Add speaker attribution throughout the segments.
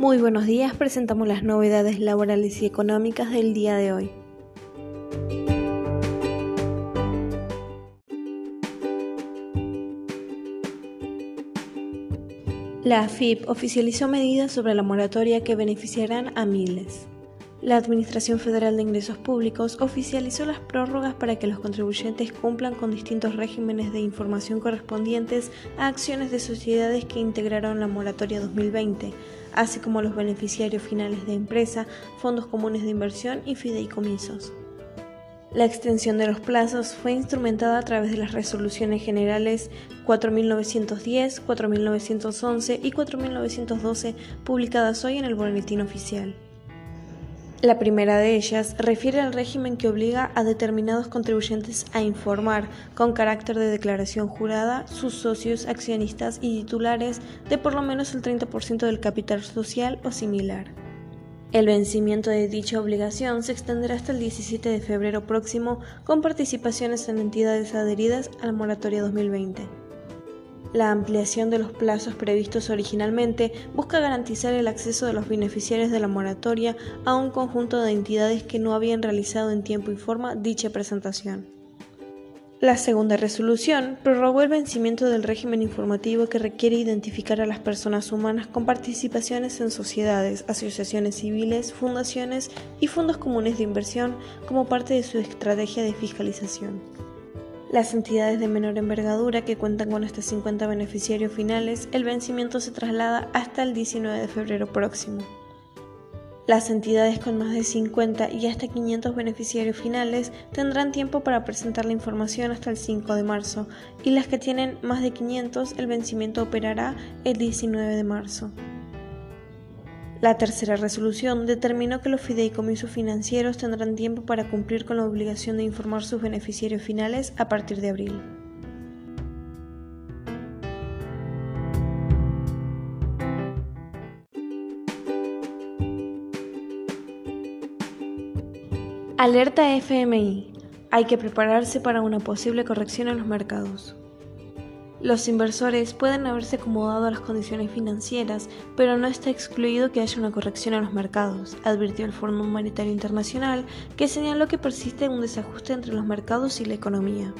Speaker 1: Muy buenos días, presentamos las novedades laborales y económicas del día de hoy. La AFIP oficializó medidas sobre la moratoria que beneficiarán a miles. La Administración Federal de Ingresos Públicos oficializó las prórrogas para que los contribuyentes cumplan con distintos regímenes de información correspondientes a acciones de sociedades que integraron la moratoria 2020, así como los beneficiarios finales de empresa, fondos comunes de inversión y fideicomisos. La extensión de los plazos fue instrumentada a través de las resoluciones generales 4910, 4911 y 4912 publicadas hoy en el Boletín Oficial. La primera de ellas refiere al régimen que obliga a determinados contribuyentes a informar, con carácter de declaración jurada, sus socios, accionistas y titulares de por lo menos el 30% del capital social o similar. El vencimiento de dicha obligación se extenderá hasta el 17 de febrero próximo con participaciones en entidades adheridas a la moratoria 2020. La ampliación de los plazos previstos originalmente busca garantizar el acceso de los beneficiarios de la moratoria a un conjunto de entidades que no habían realizado en tiempo y forma dicha presentación. La segunda resolución prorrogó el vencimiento del régimen informativo que requiere identificar a las personas humanas con participaciones en sociedades, asociaciones civiles, fundaciones y fondos comunes de inversión como parte de su estrategia de fiscalización. Las entidades de menor envergadura que cuentan con hasta 50 beneficiarios finales, el vencimiento se traslada hasta el 19 de febrero próximo. Las entidades con más de 50 y hasta 500 beneficiarios finales tendrán tiempo para presentar la información hasta el 5 de marzo y las que tienen más de 500 el vencimiento operará el 19 de marzo. La tercera resolución determinó que los fideicomisos financieros tendrán tiempo para cumplir con la obligación de informar sus beneficiarios finales a partir de abril. Alerta FMI. Hay que prepararse para una posible corrección en los mercados. Los inversores pueden haberse acomodado a las condiciones financieras, pero no está excluido que haya una corrección en los mercados, advirtió el Fondo Monetario Internacional, que señaló que persiste un desajuste entre los mercados y la economía.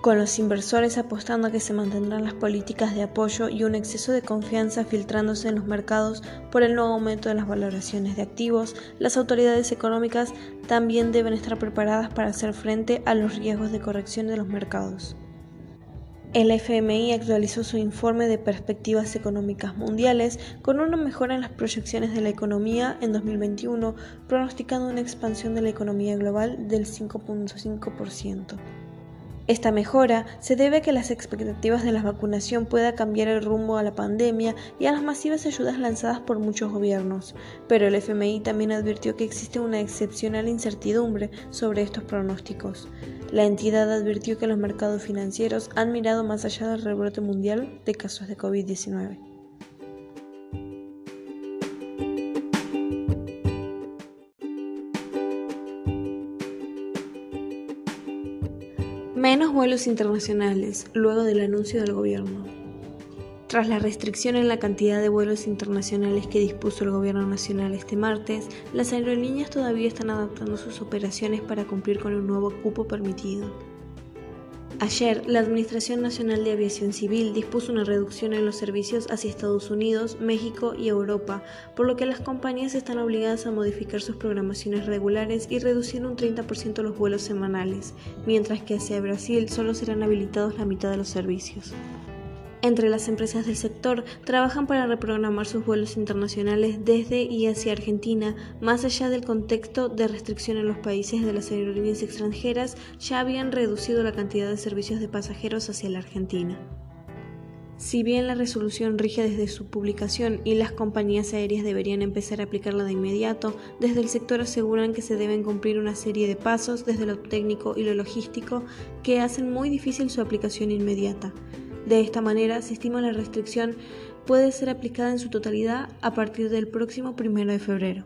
Speaker 1: Con los inversores apostando a que se mantendrán las políticas de apoyo y un exceso de confianza filtrándose en los mercados por el nuevo aumento de las valoraciones de activos, las autoridades económicas también deben estar preparadas para hacer frente a los riesgos de corrección de los mercados. El FMI actualizó su informe de perspectivas económicas mundiales con una mejora en las proyecciones de la economía en 2021, pronosticando una expansión de la economía global del 5.5%. Esta mejora se debe a que las expectativas de la vacunación pueda cambiar el rumbo a la pandemia y a las masivas ayudas lanzadas por muchos gobiernos, pero el FMI también advirtió que existe una excepcional incertidumbre sobre estos pronósticos. La entidad advirtió que los mercados financieros han mirado más allá del rebrote mundial de casos de COVID-19. Menos vuelos internacionales luego del anuncio del gobierno. Tras la restricción en la cantidad de vuelos internacionales que dispuso el Gobierno Nacional este martes, las aerolíneas todavía están adaptando sus operaciones para cumplir con el nuevo cupo permitido. Ayer, la Administración Nacional de Aviación Civil dispuso una reducción en los servicios hacia Estados Unidos, México y Europa, por lo que las compañías están obligadas a modificar sus programaciones regulares y reducir un 30% los vuelos semanales, mientras que hacia Brasil solo serán habilitados la mitad de los servicios entre las empresas del sector trabajan para reprogramar sus vuelos internacionales desde y hacia Argentina, más allá del contexto de restricción en los países de las aerolíneas extranjeras, ya habían reducido la cantidad de servicios de pasajeros hacia la Argentina. Si bien la resolución rige desde su publicación y las compañías aéreas deberían empezar a aplicarla de inmediato, desde el sector aseguran que se deben cumplir una serie de pasos desde lo técnico y lo logístico que hacen muy difícil su aplicación inmediata. De esta manera, se estima la restricción puede ser aplicada en su totalidad a partir del próximo 1 de febrero.